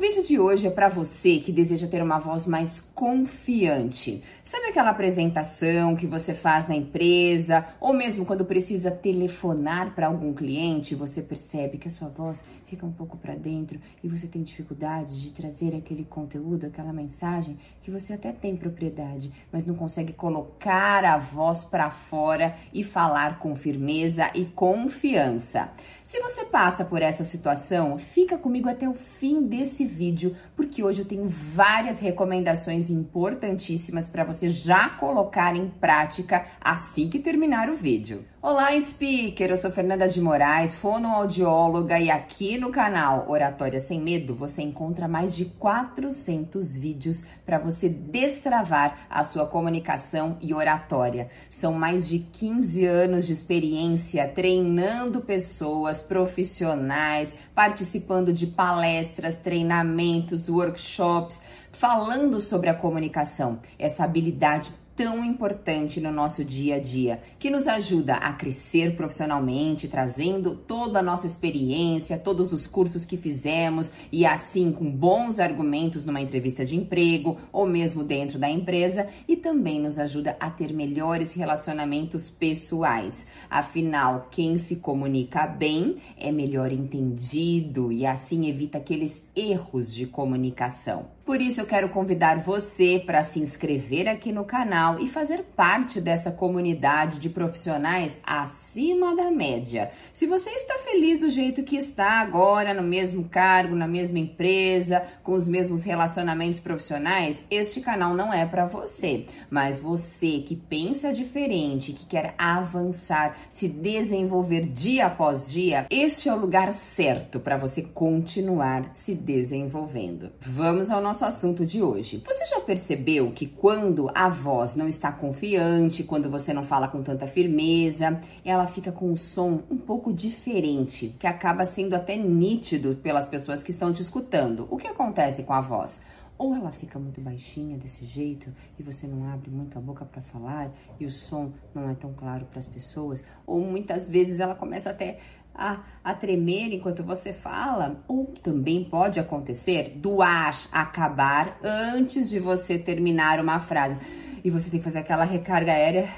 vídeo de hoje é para você que deseja ter uma voz mais confiante. Sabe aquela apresentação que você faz na empresa ou mesmo quando precisa telefonar para algum cliente, você percebe que a sua voz fica um pouco para dentro e você tem dificuldade de trazer aquele conteúdo, aquela mensagem que você até tem propriedade, mas não consegue colocar a voz para fora e falar com firmeza e confiança. Se você passa por essa situação, fica comigo até o fim desse vídeo, porque hoje eu tenho várias recomendações importantíssimas para você já colocar em prática assim que terminar o vídeo. Olá, speaker! Eu sou Fernanda de Moraes, fonoaudióloga, e aqui no canal Oratória Sem Medo você encontra mais de 400 vídeos para você destravar a sua comunicação e oratória. São mais de 15 anos de experiência treinando pessoas profissionais, participando de palestras, treinamentos, workshops, falando sobre a comunicação, essa habilidade tão importante no nosso dia a dia, que nos ajuda a crescer profissionalmente, trazendo toda a nossa experiência, todos os cursos que fizemos e assim com bons argumentos numa entrevista de emprego ou mesmo dentro da empresa e também nos ajuda a ter melhores relacionamentos pessoais. Afinal, quem se comunica bem é melhor entendido e assim evita aqueles erros de comunicação. Por isso eu quero convidar você para se inscrever aqui no canal e fazer parte dessa comunidade de profissionais acima da média. Se você está feliz do jeito que está agora, no mesmo cargo, na mesma empresa, com os mesmos relacionamentos profissionais, este canal não é para você. Mas você que pensa diferente, que quer avançar, se desenvolver dia após dia, este é o lugar certo para você continuar se desenvolvendo. Vamos ao nosso nosso assunto de hoje. Você já percebeu que quando a voz não está confiante, quando você não fala com tanta firmeza, ela fica com um som um pouco diferente, que acaba sendo até nítido pelas pessoas que estão te escutando. O que acontece com a voz? ou ela fica muito baixinha desse jeito e você não abre muito a boca para falar e o som não é tão claro para as pessoas, ou muitas vezes ela começa até a, a tremer enquanto você fala, ou também pode acontecer do ar acabar antes de você terminar uma frase e você tem que fazer aquela recarga aérea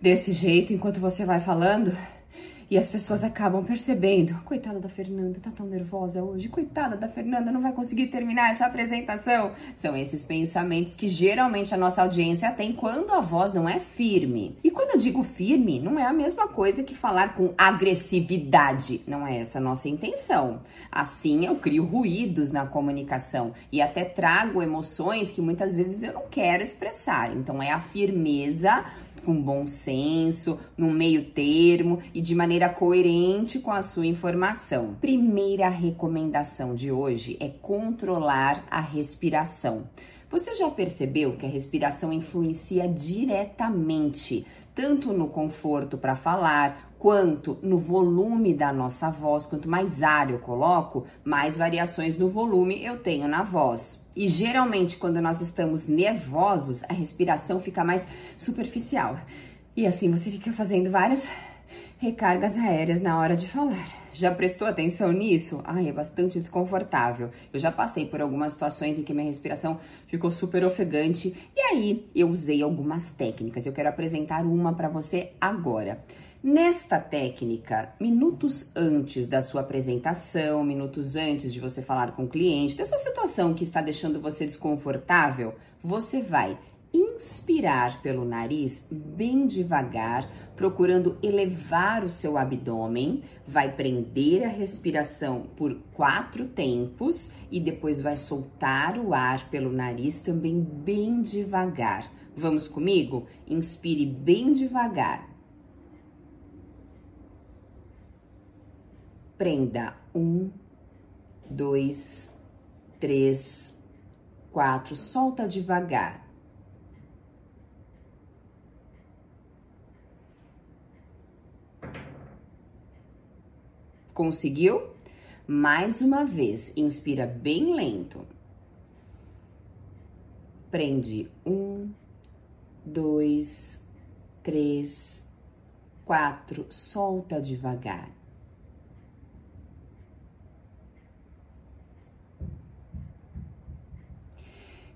desse jeito enquanto você vai falando. E as pessoas acabam percebendo, coitada da Fernanda, tá tão nervosa hoje, coitada da Fernanda, não vai conseguir terminar essa apresentação. São esses pensamentos que geralmente a nossa audiência tem quando a voz não é firme. E quando eu digo firme, não é a mesma coisa que falar com agressividade, não é essa a nossa intenção. Assim, eu crio ruídos na comunicação e até trago emoções que muitas vezes eu não quero expressar. Então, é a firmeza com bom senso, no meio termo e de maneira coerente com a sua informação. Primeira recomendação de hoje é controlar a respiração. Você já percebeu que a respiração influencia diretamente tanto no conforto para falar, quanto no volume da nossa voz. Quanto mais ar eu coloco, mais variações no volume eu tenho na voz. E geralmente, quando nós estamos nervosos, a respiração fica mais superficial. E assim você fica fazendo várias recargas aéreas na hora de falar. Já prestou atenção nisso? Ai, é bastante desconfortável. Eu já passei por algumas situações em que minha respiração ficou super ofegante e aí eu usei algumas técnicas. Eu quero apresentar uma para você agora. Nesta técnica, minutos antes da sua apresentação, minutos antes de você falar com o cliente, dessa situação que está deixando você desconfortável, você vai inspirar pelo nariz bem devagar, procurando elevar o seu abdômen, vai prender a respiração por quatro tempos e depois vai soltar o ar pelo nariz também bem devagar. Vamos comigo? Inspire bem devagar. Prenda um, dois, três, quatro. Solta devagar. Conseguiu? Mais uma vez, inspira bem lento. Prende um, dois, três, quatro. Solta devagar.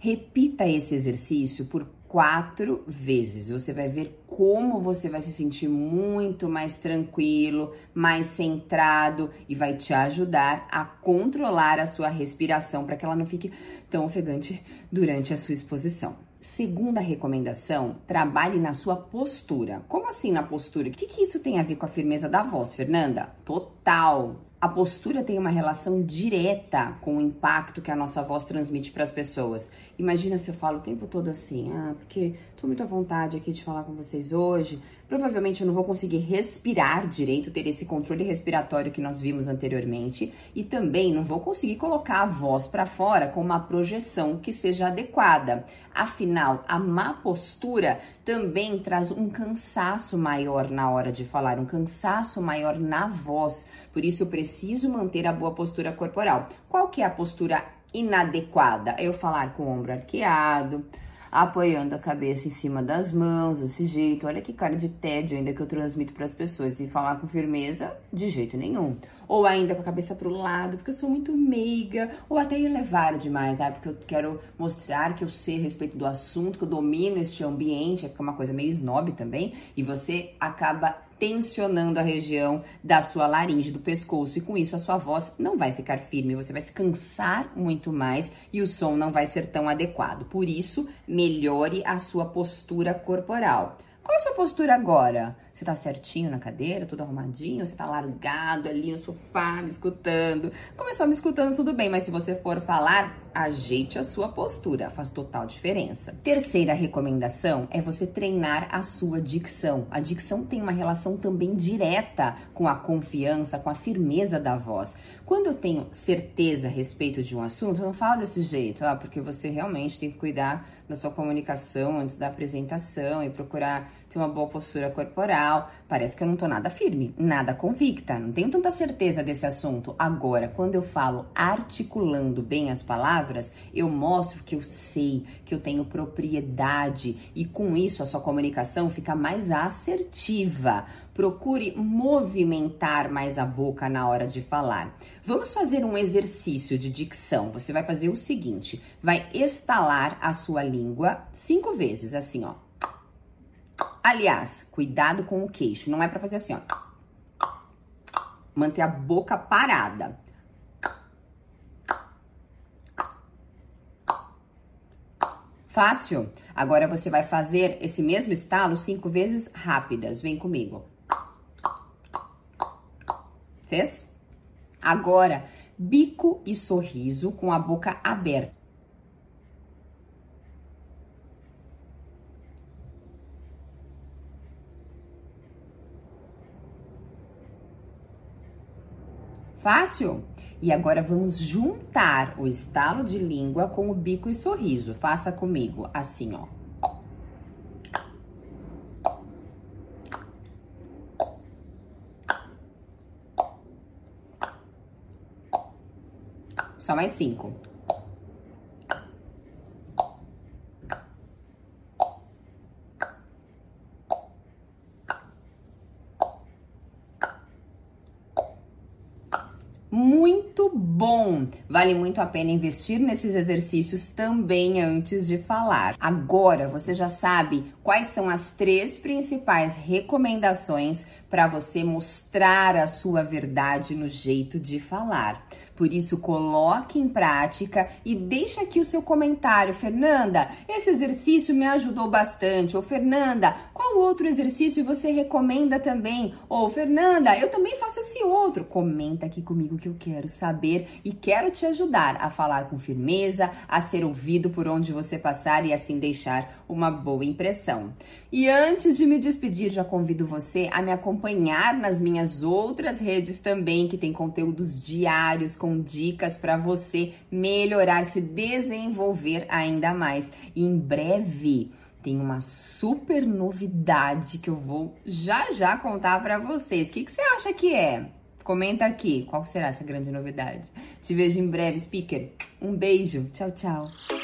Repita esse exercício por quatro vezes. Você vai ver como você vai se sentir muito mais tranquilo, mais centrado e vai te ajudar a controlar a sua respiração para que ela não fique tão ofegante durante a sua exposição. Segunda recomendação, trabalhe na sua postura. Como assim na postura? O que, que isso tem a ver com a firmeza da voz, Fernanda? Total! A postura tem uma relação direta com o impacto que a nossa voz transmite para as pessoas. Imagina se eu falo o tempo todo assim, ah, porque tô muito à vontade aqui de falar com vocês hoje. Provavelmente eu não vou conseguir respirar direito, ter esse controle respiratório que nós vimos anteriormente, e também não vou conseguir colocar a voz para fora com uma projeção que seja adequada. Afinal, a má postura também traz um cansaço maior na hora de falar, um cansaço maior na voz. Por isso eu preciso manter a boa postura corporal. Qual que é a postura inadequada? Eu falar com o ombro arqueado, apoiando a cabeça em cima das mãos, desse jeito. Olha que cara de tédio ainda que eu transmito para as pessoas. E falar com firmeza, de jeito nenhum. Ou ainda com a cabeça pro lado, porque eu sou muito meiga. Ou até elevar demais, ah, porque eu quero mostrar que eu sei a respeito do assunto, que eu domino este ambiente. Fica uma coisa meio snob também. E você acaba tensionando a região da sua laringe, do pescoço, e com isso a sua voz não vai ficar firme, você vai se cansar muito mais e o som não vai ser tão adequado. Por isso, melhore a sua postura corporal. Qual é a sua postura agora? Você tá certinho na cadeira, tudo arrumadinho? Você tá largado ali no sofá, me escutando? Começou me escutando, tudo bem, mas se você for falar, ajeite a sua postura, faz total diferença. Terceira recomendação é você treinar a sua dicção. A dicção tem uma relação também direta com a confiança, com a firmeza da voz. Quando eu tenho certeza a respeito de um assunto, eu não falo desse jeito, ah, porque você realmente tem que cuidar da sua comunicação antes da apresentação e procurar ter uma boa postura corporal. Parece que eu não tô nada firme, nada convicta, não tenho tanta certeza desse assunto. Agora, quando eu falo articulando bem as palavras, eu mostro que eu sei, que eu tenho propriedade e com isso a sua comunicação fica mais assertiva. Procure movimentar mais a boca na hora de falar. Vamos fazer um exercício de dicção. Você vai fazer o seguinte: vai estalar a sua língua cinco vezes, assim, ó. Aliás, cuidado com o queixo. Não é para fazer assim, ó. Manter a boca parada. Fácil? Agora você vai fazer esse mesmo estalo cinco vezes rápidas. Vem comigo. Fez? Agora, bico e sorriso com a boca aberta. Fácil? E agora vamos juntar o estalo de língua com o bico e sorriso. Faça comigo, assim, ó. Só mais cinco. muito bom. Vale muito a pena investir nesses exercícios também antes de falar. Agora você já sabe quais são as três principais recomendações para você mostrar a sua verdade no jeito de falar. Por isso, coloque em prática e deixa aqui o seu comentário. Fernanda, esse exercício me ajudou bastante. Ou Fernanda, qual outro exercício você recomenda também? Ou Fernanda, eu também faço esse outro. Comenta aqui comigo que eu quero saber e quero te ajudar a falar com firmeza, a ser ouvido por onde você passar e assim deixar uma boa impressão. E antes de me despedir, já convido você a me acompanhar nas minhas outras redes também, que tem conteúdos diários com dicas para você melhorar, se desenvolver ainda mais. E em breve tem uma super novidade que eu vou já já contar para vocês. O que, que você acha que é? Comenta aqui qual será essa grande novidade. Te vejo em breve, speaker. Um beijo. Tchau, tchau.